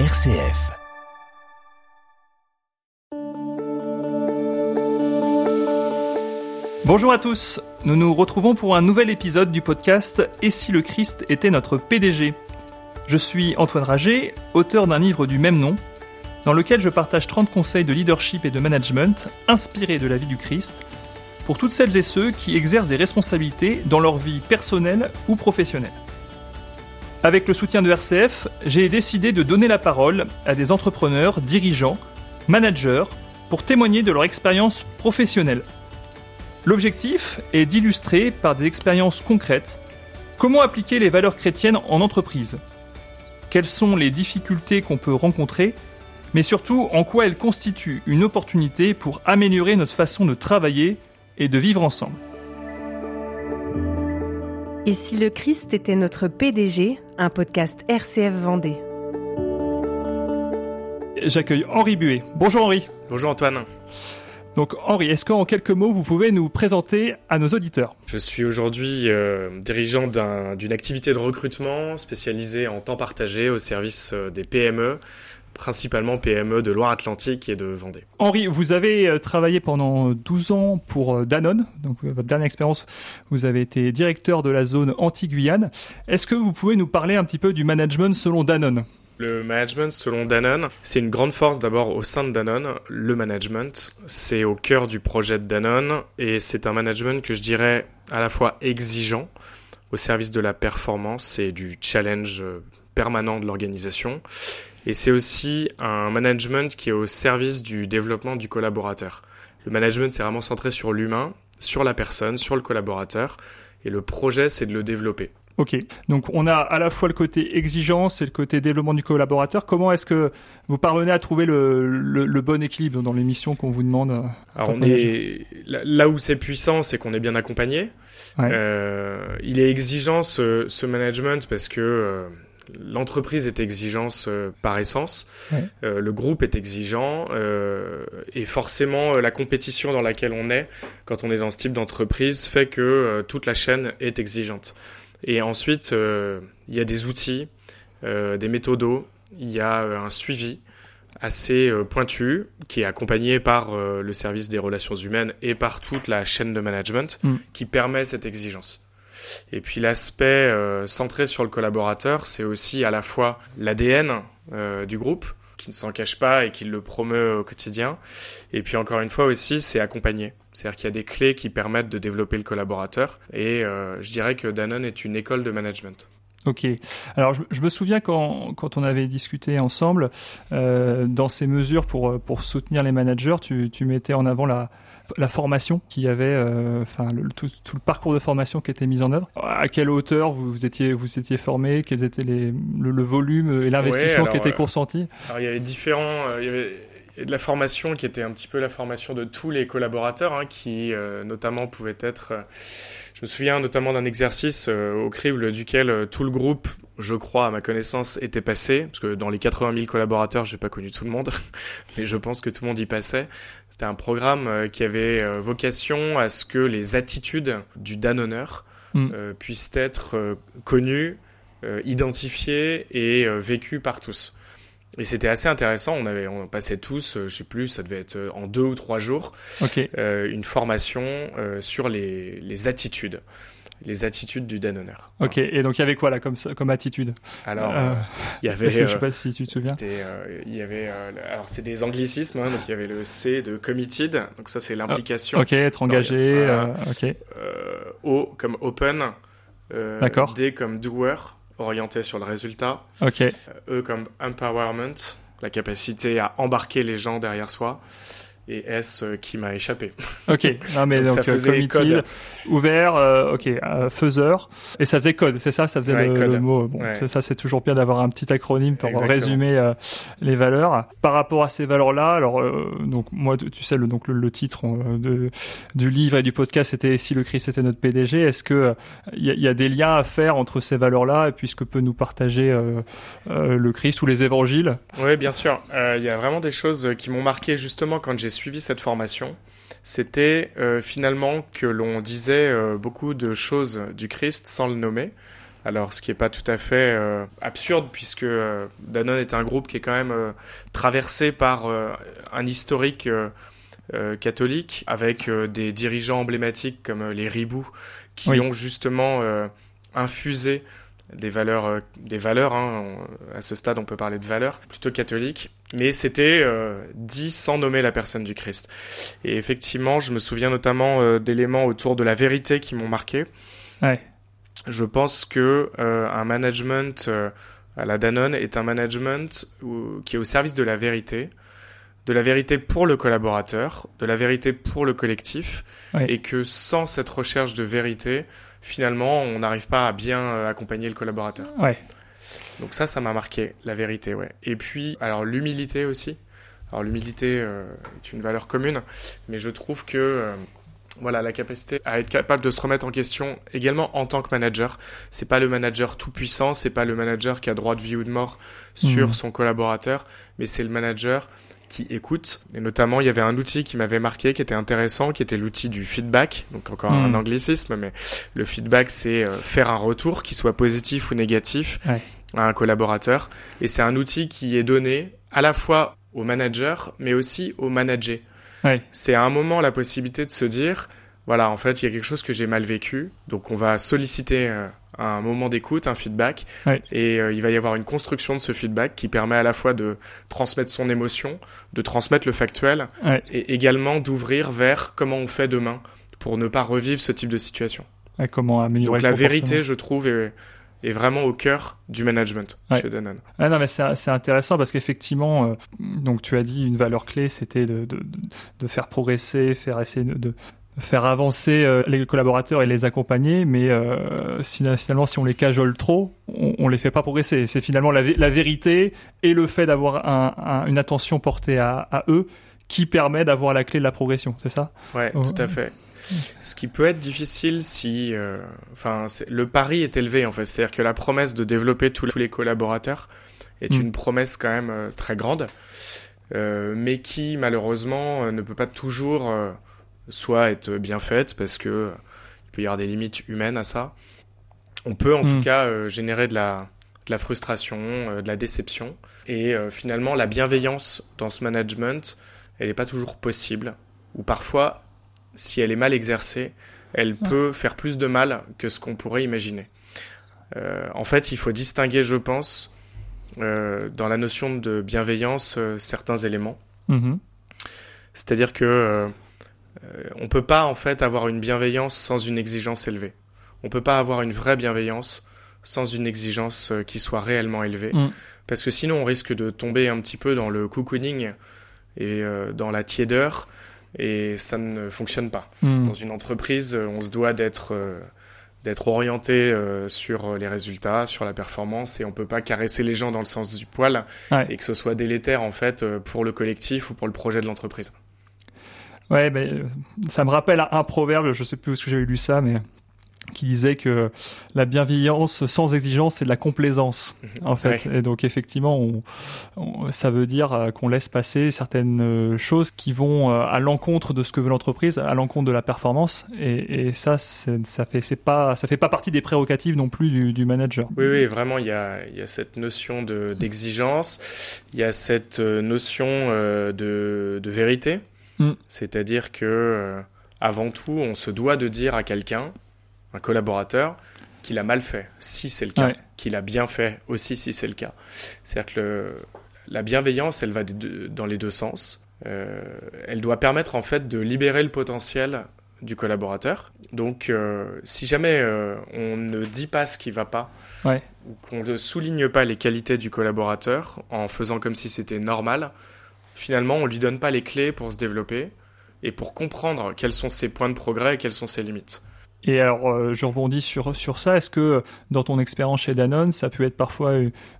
RCF. Bonjour à tous, nous nous retrouvons pour un nouvel épisode du podcast Et si le Christ était notre PDG Je suis Antoine Rager, auteur d'un livre du même nom, dans lequel je partage 30 conseils de leadership et de management inspirés de la vie du Christ pour toutes celles et ceux qui exercent des responsabilités dans leur vie personnelle ou professionnelle. Avec le soutien de RCF, j'ai décidé de donner la parole à des entrepreneurs, dirigeants, managers, pour témoigner de leur expérience professionnelle. L'objectif est d'illustrer par des expériences concrètes comment appliquer les valeurs chrétiennes en entreprise, quelles sont les difficultés qu'on peut rencontrer, mais surtout en quoi elles constituent une opportunité pour améliorer notre façon de travailler et de vivre ensemble. Et si le Christ était notre PDG, un podcast RCF Vendée. J'accueille Henri Buet. Bonjour Henri. Bonjour Antoine. Donc Henri, est-ce qu'en quelques mots, vous pouvez nous présenter à nos auditeurs? Je suis aujourd'hui euh, dirigeant d'une activité de recrutement spécialisée en temps partagé au service euh, des PME principalement PME de Loire-Atlantique et de Vendée. Henri, vous avez euh, travaillé pendant 12 ans pour euh, Danone. Donc, euh, votre dernière expérience, vous avez été directeur de la zone anti-Guyane. Est-ce que vous pouvez nous parler un petit peu du management selon Danone? Le management, selon Danone, c'est une grande force d'abord au sein de Danone. Le management, c'est au cœur du projet de Danone et c'est un management que je dirais à la fois exigeant au service de la performance et du challenge permanent de l'organisation et c'est aussi un management qui est au service du développement du collaborateur. Le management, c'est vraiment centré sur l'humain, sur la personne, sur le collaborateur. Et le projet, c'est de le développer. Ok, donc on a à la fois le côté exigence et le côté développement du collaborateur. Comment est-ce que vous parvenez à trouver le, le, bon équilibre dans les missions qu'on vous demande euh, Alors on est là où c'est puissant, c'est qu'on est bien accompagné. Euh, il est exigeant ce, ce management parce que euh, l'entreprise est exigeante euh, par essence, euh, le groupe est exigeant euh, et forcément la compétition dans laquelle on est quand on est dans ce type d'entreprise fait que toute la chaîne est exigeante. Et ensuite, il y a des outils, des méthodos, il y a un suivi assez pointu qui est accompagné par le service des relations humaines et par toute la chaîne de management mm. qui permet cette exigence. Et puis l'aspect euh, centré sur le collaborateur, c'est aussi à la fois l'ADN euh, du groupe, qui ne s'en cache pas et qui le promeut au quotidien. Et puis encore une fois aussi, c'est accompagné. C'est-à-dire qu'il y a des clés qui permettent de développer le collaborateur. Et euh, je dirais que Danone est une école de management. Ok. Alors je, me souviens quand, quand on avait discuté ensemble, dans ces mesures pour, pour soutenir les managers, tu, tu mettais en avant la, la formation qui avait, euh, enfin le, tout, tout, le parcours de formation qui était mis en œuvre. À quelle hauteur vous étiez vous étiez formé? Quels étaient les le, volume et l'investissement qui était euh, consenti Alors il y avait différents, euh, il y avait de la formation qui était un petit peu la formation de tous les collaborateurs, hein, qui notamment pouvaient être. je me souviens notamment d'un exercice au crible duquel tout le groupe, je crois à ma connaissance, était passé, parce que dans les 80 000 collaborateurs, j'ai pas connu tout le monde, mais je pense que tout le monde y passait. C'était un programme euh, qui avait euh, vocation à ce que les attitudes du danonneur mm. euh, puissent être connues, identifiées et vécues par tous. Et c'était assez intéressant. On avait, on passait tous, je sais plus, ça devait être en deux ou trois jours, une formation sur les, les attitudes les attitudes du Danoneur. Ok, et donc il y avait quoi là comme, comme attitude? Alors, euh, il y avait. je sais pas si tu te souviens. Euh, il y avait. Euh, alors c'est des anglicismes, hein, donc il y avait le C de committed, donc ça c'est l'implication. ok, être engagé. ok. o comme open. D'accord. D comme doer, orienté sur le résultat. Ok. e comme empowerment, la capacité à embarquer les gens derrière soi et S euh, qui m'a échappé. Ok, non mais donc, donc euh, code. ouvert, euh, ok, faiseur, et ça faisait code, c'est ça, ça faisait le, mot. Bon, ça c'est toujours bien d'avoir un petit acronyme pour résumer les valeurs. Par rapport à ces valeurs-là, alors donc moi tu sais le donc le, titre de du livre et du podcast c'était si le Christ était notre PDG. Est-ce que il y, y, a des liens à faire entre ces valeurs-là et puis ce que peut nous partager le Christ ou les évangiles? Oui, bien sûr. Il y a vraiment des choses qui m'ont marqué justement quand j'ai suivi cette formation, c'était euh, finalement que l'on disait euh, beaucoup de choses du Christ sans le nommer. Alors, ce qui n'est pas tout à fait absurde, puisque Danone est un groupe qui est quand même traversé par un historique catholique, avec des dirigeants emblématiques comme les Ribou, qui ont justement infusé des valeurs, euh, des valeurs hein, à ce stade on peut parler de valeurs, plutôt catholiques, mais c'était euh, dit sans nommer la personne du Christ. Et effectivement, je me souviens notamment euh, d'éléments autour de la vérité qui m'ont marqué. Ouais. Je pense que un management à la Danone est un management qui est au service de la vérité, de la vérité pour le collaborateur, de la vérité pour le collectif, et que sans cette recherche de vérité, finalement, on n'arrive pas à bien euh, accompagner le collaborateur. Ouais. Donc ça, ça m'a marqué, la vérité, ouais. Et puis, alors l'humilité aussi. Alors l'humilité euh, est une valeur commune, mais je trouve que euh, voilà la capacité à être capable de se remettre en question également en tant que manager. C'est pas le manager tout puissant, c'est pas le manager qui a droit de vie ou de mort sur mmh. son collaborateur, mais c'est le manager qui écoutent. Et notamment, il y avait un outil qui m'avait marqué, qui était intéressant, qui était l'outil du feedback. Donc encore un hmm. anglicisme, mais le feedback, c'est euh, faire un retour, qui soit positif ou négatif, à un collaborateur. Et c'est un outil qui est donné à la fois au manager, mais aussi au manager. C'est à un moment la possibilité de se dire, voilà, en fait, il y a quelque chose que j'ai mal vécu, donc on va solliciter euh, un moment d'écoute, un feedback, et euh, il va y avoir une construction de ce feedback qui permet à la fois de transmettre son émotion, de transmettre le factuel, et également d'ouvrir vers comment on fait demain pour ne pas revivre ce type de situation. comment améliorer Donc la vérité, je trouve, est, est, vraiment au cœur du management chez Danone. Ah non, mais c'est intéressant parce qu'effectivement, euh, donc tu as dit une valeur clé, c'était de, de, de, faire progresser, faire essayer de, faire avancer euh, les collaborateurs et les accompagner, mais euh, finalement, si on les cajole trop, on, on les fait pas progresser. C'est finalement la, la, vérité et le fait d'avoir un, une attention portée à, à, eux qui permet d'avoir la clé de la progression, c'est ça? Ouais, tout à fait. Ce qui peut être difficile si, euh, enfin, le pari est élevé en fait, c'est-à-dire que la promesse de développer tous les collaborateurs est mm. une promesse quand même euh, très grande, euh, mais qui malheureusement ne peut pas toujours soit être bien faite parce que il peut y avoir des limites humaines à ça. On peut en tout hmm. cas euh, générer de la, de la frustration, euh, de la déception. Et euh, finalement, la bienveillance dans ce management, elle n'est pas toujours possible. Ou parfois, si elle est mal exercée, elle peut faire plus de mal que ce qu'on pourrait imaginer. en fait, il faut distinguer, je pense, dans la notion de bienveillance, certains éléments. Mm-hmm. C'est-à-dire que euh, on peut pas en fait avoir une bienveillance sans une exigence élevée. On peut pas avoir une vraie bienveillance sans une exigence euh, qui soit réellement élevée. Mm. Parce que sinon, on risque de tomber un petit peu dans le cocooning et euh, dans la tiédeur, et ça ne fonctionne pas. Mm. Dans une entreprise, on se doit d'être d'être orienté sur les résultats, sur la performance, et on peut pas caresser les gens dans le sens du poil, et que ce soit délétère en fait pour le collectif ou pour le projet de l'entreprise. Ouais, ben, ça me rappelle un proverbe, je sais plus où j'avais lu ça, mais qui disait que la bienveillance sans exigence c'est de la complaisance mhm. en fait. Et donc effectivement on, ça veut dire euh, qu'on laisse passer certaines euh, choses qui vont euh, à l'encontre de ce que veut l'entreprise à l'encontre de la performance. Et, et ça ça fait c'est pas ça fait pas partie des prérogatives non plus du, du manager. Oui oui vraiment il y a, il y a cette notion de d'exigence. Il y a cette notion de, de vérité Mm. C'est-à-dire que, euh, avant tout, on se doit de dire à quelqu'un, un collaborateur, qu'il a mal fait, si c'est le cas, qu'il a bien fait aussi, si c'est le cas. C'est-à-dire que la bienveillance, elle va dans les deux sens. Euh, elle doit permettre en fait de libérer le potentiel du collaborateur. Donc, euh, si jamais on ne dit pas ce qui va pas, ou qu'on ne souligne pas les qualités du collaborateur en faisant comme si c'était normal, finalement, on lui donne pas les clés pour se développer et pour comprendre quels sont ses points de progrès et quelles sont ses limites. Et alors, euh, je rebondis sur sur ça. Est-ce que dans ton expérience chez Danone, ça peut être parfois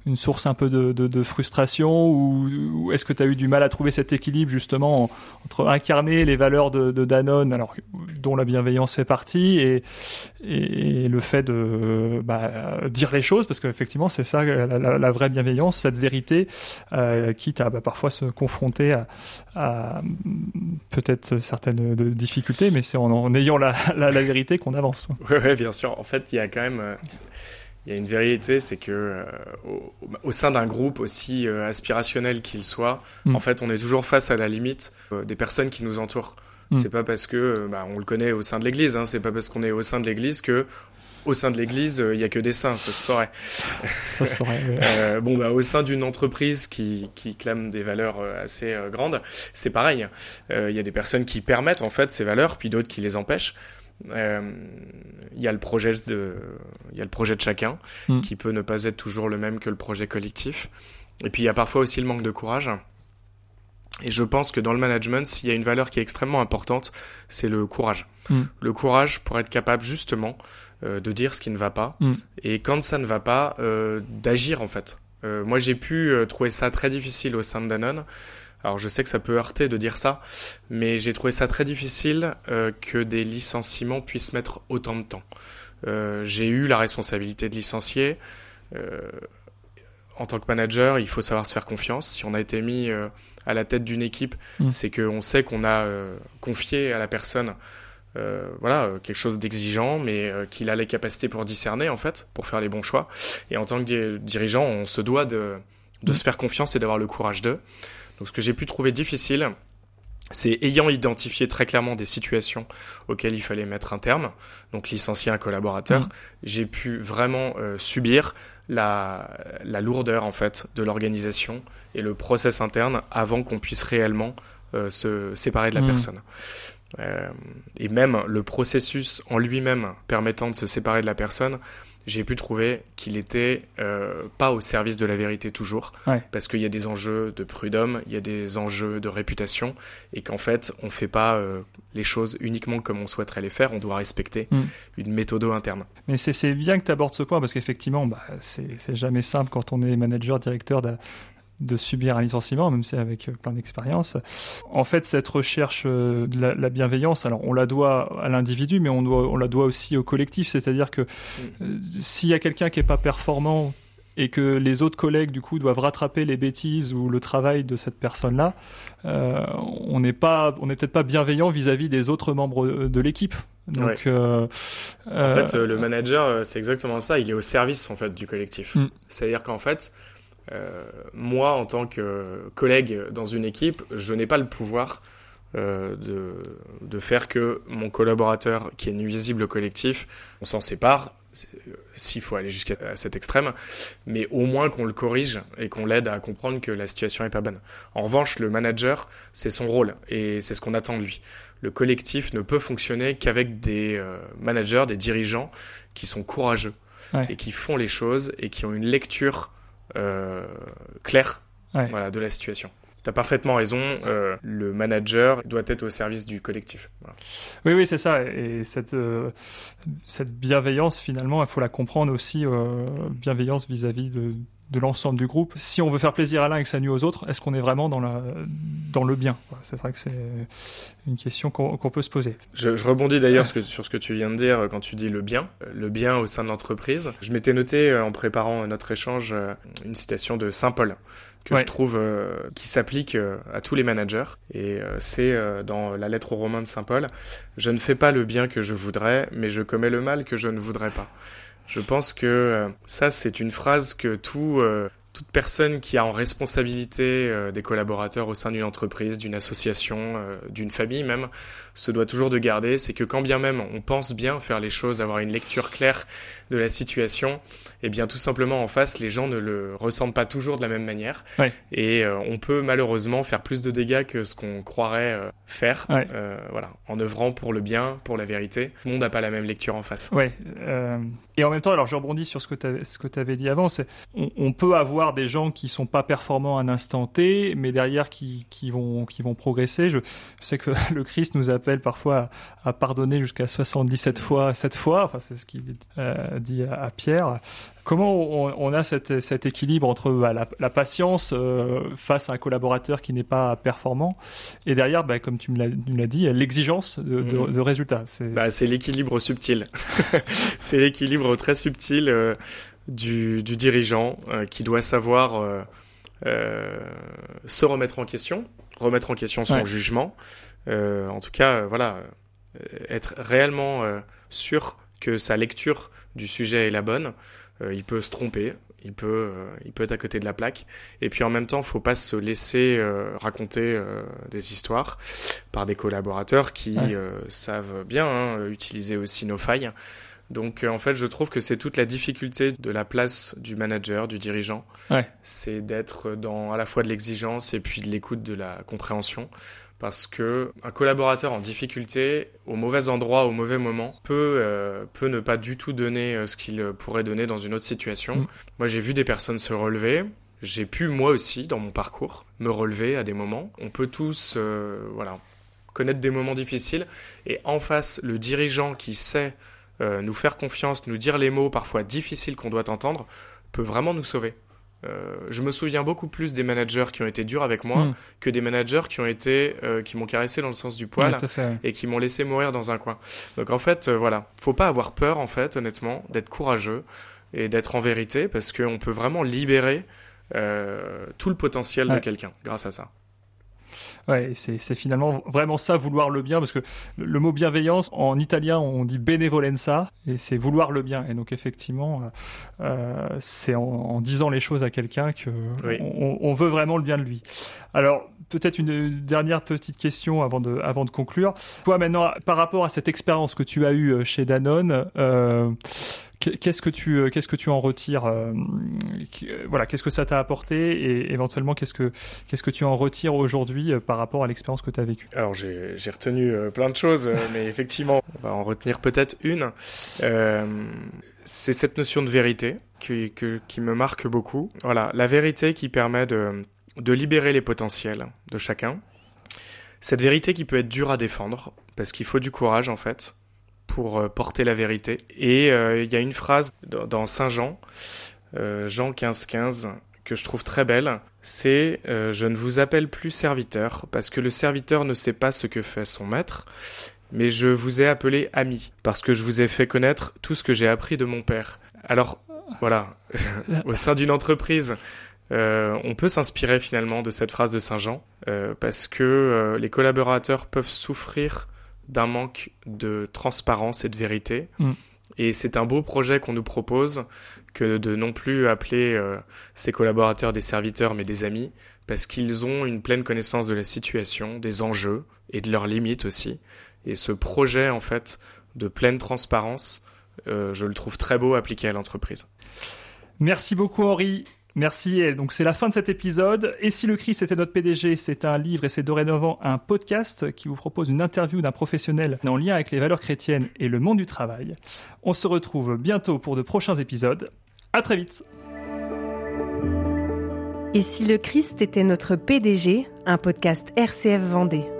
une source un peu de, de, de frustration, ou, est-ce que tu as eu du mal à trouver cet équilibre justement entre incarner les valeurs de, de, Danone, alors dont la bienveillance fait partie, et, et, le fait de bah, dire les choses, parce qu'effectivement, c'est ça la, vraie bienveillance, cette vérité, euh, quitte à bah, parfois se confronter à, à peut-être certaines difficultés, mais c'est en, en ayant la, la, vérité qu'on avance. Oui, bien sûr. En fait, il y a quand même, euh, il y a une vérité, c'est que au, sein d'un groupe aussi aspirationnel qu'il soit, mm. en fait, on est toujours face à la limite des personnes qui nous entourent. Mm. C'est pas parce que, bah, on le connaît au sein de l'Église, hein, c'est pas parce qu'on est au sein de l'Église que au sein de l'Église, il y a que des saints, ça se saurait. ça se saurait. bon, bah, au sein d'une entreprise qui, qui clame des valeurs assez grandes, c'est pareil. Il y a des personnes qui permettent en fait ces valeurs, puis d'autres qui les empêchent. Il euh, y a le projet de, il y a le projet de chacun mm. qui peut ne pas être toujours le même que le projet collectif. Et puis il y a parfois aussi le manque de courage. Et je pense que dans le management, s'il y a une valeur qui est extrêmement importante, c'est le courage. Mm. Le courage pour être capable justement euh, de dire ce qui ne va pas. Mm. Et quand ça ne va pas, euh, d'agir en fait. moi j'ai pu trouver ça très difficile au sein de Danone. Alors je sais que ça peut heurter de dire ça, mais j'ai trouvé ça très difficile euh, que des licenciements puissent mettre autant de temps. Euh, j'ai eu la responsabilité de licencier. Euh, en tant que manager, il faut savoir se faire confiance. Si on a été mis à la tête d'une équipe, mm. c'est qu'on sait qu'on a confié à la personne voilà, quelque chose d'exigeant, mais qu'il a les capacités pour discerner, en fait, pour faire les bons choix. Et en tant que dirigeant, on se doit de, de mm. se faire confiance et d'avoir le courage d'eux. Donc ce que j'ai pu trouver difficile, c'est ayant identifié très clairement des situations auxquelles il fallait mettre un terme, donc licencier un collaborateur, mmh. j'ai pu vraiment euh, subir la, la, lourdeur en fait de l'organisation et le process interne avant qu'on puisse réellement euh, se séparer de la mmh. personne. Euh, et même le processus en lui-même permettant de se séparer de la personne, j'ai pu trouver qu'il était euh, pas au service de la vérité toujours, parce qu'il y a des enjeux de prud'homme, il y a des enjeux de réputation, et qu'en fait, on fait pas euh, les choses uniquement comme on souhaiterait les faire, on doit respecter mm. une méthode interne. Mais c'est bien que tu abordes ce point, parce qu'effectivement, bah, c'est jamais simple quand on est manager, directeur de subir un licenciement, même si avec euh, plein d'expérience. En fait, cette recherche euh, de la, bienveillance, alors on la doit à l'individu, mais on, doit, on la doit aussi au collectif. C'est-à-dire que mm. euh, s'il y a quelqu'un qui est pas performant et que les autres collègues du coup doivent rattraper les bêtises ou le travail de cette personne-là, on n'est pas, on n'est peut-être pas bienveillant vis-à-vis des autres membres de l'équipe. Donc, en fait, le manager, c'est exactement ça. Il est au service en fait du collectif. Mm. C'est-à-dire qu'en fait, moi, en tant que collègue dans une équipe, je n'ai pas le pouvoir euh, de, de, faire que mon collaborateur qui est nuisible au collectif, on s'en sépare, s'il faut aller jusqu'à cet extrême, mais au moins qu'on le corrige et qu'on l'aide à comprendre que la situation n'est pas bonne. En revanche, le manager, c'est son rôle et c'est ce qu'on attend de lui. Le collectif ne peut fonctionner qu'avec des euh, managers, des dirigeants qui sont courageux et qui font les choses et qui ont une lecture euh, clair voilà, de la situation. Tu as parfaitement raison, euh, le manager doit être au service du collectif. Oui, oui, c'est ça. Et cette, euh, cette bienveillance, finalement, il faut la comprendre aussi, bienveillance vis-à-vis de, de l'ensemble du groupe. Si on veut faire plaisir à l'un et que ça nuit aux autres, est-ce qu'on est vraiment dans, la, dans le bien C'est vrai que c'est une question qu'on peut se poser. Je, rebondis d'ailleurs sur ce que tu viens de dire quand tu dis le bien, le bien au sein de l'entreprise. Je m'étais noté euh, en préparant notre échange euh, une citation de Saint Paul que je trouve euh, qui s'applique à tous les managers. Et c'est dans la lettre aux Romains de Saint Paul, Je ne fais pas le bien que je voudrais, mais je commets le mal que je ne voudrais pas. Je pense que euh, ça, c'est une phrase que tout, euh, toute personne qui a en responsabilité euh, des collaborateurs au sein d'une entreprise, d'une association, d'une famille même, se doit toujours de garder, c'est que quand bien même on pense bien faire les choses, avoir une lecture claire de la situation, eh bien tout simplement en face, les gens ne le ressentent pas toujours de la même manière. Et euh, on peut malheureusement faire plus de dégâts que ce qu'on croirait euh, faire, euh, voilà, en œuvrant pour le bien, pour la vérité. Tout le monde n'a pas la même lecture en face. Ouais. et en même temps, alors je rebondis sur ce que tu avais dit avant, c'est on, on, peut avoir des gens qui sont pas performants à un instant T, mais derrière qui, qui vont qui vont progresser. Je, je sais que le Christ nous appelle parfois à, pardonner jusqu'à 77 fois, 7 fois. Enfin, c'est ce qu'il dit à, Pierre. Comment on, a cet équilibre entre bah, la, patience euh, face à un collaborateur qui n'est pas performant et derrière, bah, comme tu me l'as dit, l'exigence de, mmh. résultats? Bah, C'est l'équilibre subtil. c'est l'équilibre très subtil euh, du, dirigeant euh, qui doit savoir se remettre en question, remettre en question son jugement. en tout cas, voilà, être réellement sûr que sa lecture du sujet est la bonne, il peut se tromper, il peut, il peut être à côté de la plaque. Et puis en même temps, faut pas se laisser raconter des histoires par des collaborateurs qui savent bien hein, utiliser aussi nos failles. Donc en fait, je trouve que c'est toute la difficulté de la place du manager, du dirigeant. C'est d'être dans à la fois de l'exigence et puis de l'écoute, de la compréhension parce que un collaborateur en difficulté, au mauvais endroit, au mauvais moment, peut, euh, peut ne pas du tout donner euh, ce qu'il pourrait donner dans une autre situation. Mm. Moi, j'ai vu des personnes se relever. J'ai pu, moi aussi, dans mon parcours, me relever à des moments. On peut tous, euh, voilà, connaître des moments difficiles. Et en face, le dirigeant qui sait nous faire confiance, nous dire les mots parfois difficiles qu'on doit entendre, peut vraiment nous sauver. Euh, je me souviens beaucoup plus des managers qui ont été durs avec moi hmm. que des managers qui ont été euh, qui m'ont caressé dans le sens du poil et qui m'ont laissé mourir dans un coin. Donc en fait, euh, voilà, faut pas avoir peur en fait, honnêtement, d'être courageux et d'être en vérité parce qu'on peut vraiment libérer tout le potentiel de quelqu'un grâce à ça. Ouais, c'est finalement vraiment ça, vouloir le bien, parce que le mot bienveillance, en italien, on dit benevolenza, et c'est vouloir le bien. Et donc, effectivement, euh, euh c'est en, disant les choses à quelqu'un que on, on, veut vraiment le bien de lui. Alors, peut-être une dernière petite question avant de, avant de conclure. Toi, maintenant, par rapport à cette expérience que tu as eue euh, chez Danone, euh, Qu'est-ce que tu euh, qu'est-ce que tu en retires euh, euh, Voilà, qu'est-ce que ça t'a apporté et éventuellement qu'est-ce que qu'est-ce que tu en retires aujourd'hui par rapport à l'expérience que tu as vécue? Alors j'ai retenu plein de choses, mais effectivement, on va en retenir peut-être une. c'est cette notion de vérité qui, qui me marque beaucoup. Voilà, la vérité qui permet de de libérer les potentiels de chacun. Cette vérité qui peut être dure à défendre parce qu'il faut du courage en fait pour euh, porter la vérité. Et euh, il y a une phrase dans Saint Jean, euh, Jean 15, 15, que je trouve très belle. C'est Je ne vous appelle plus serviteur, parce que le serviteur ne sait pas ce que fait son maître, mais je vous ai appelé ami, parce que je vous ai fait connaître tout ce que j'ai appris de mon père. Alors, voilà, au sein d'une entreprise, on peut s'inspirer finalement de cette phrase de Saint Jean, parce que les collaborateurs peuvent souffrir d'un manque de transparence et de vérité. Mm. Et c'est un beau projet qu'on nous propose que de non plus appeler euh, ses collaborateurs des serviteurs mais des amis, parce qu'ils ont une pleine connaissance de la situation, des enjeux et de leurs limites aussi. Et ce projet en fait de pleine transparence, euh, je le trouve très beau appliqué à l'entreprise. Merci beaucoup Henri. Merci. Donc c'est la fin de cet épisode. Et si le Christ était notre PDG, c'est un livre et c'est dorénavant un podcast qui vous propose une interview d'un professionnel en lien avec les valeurs chrétiennes et le monde du travail. On se retrouve bientôt pour de prochains épisodes. À très vite. Et si le Christ était notre PDG, un podcast RCF Vendée.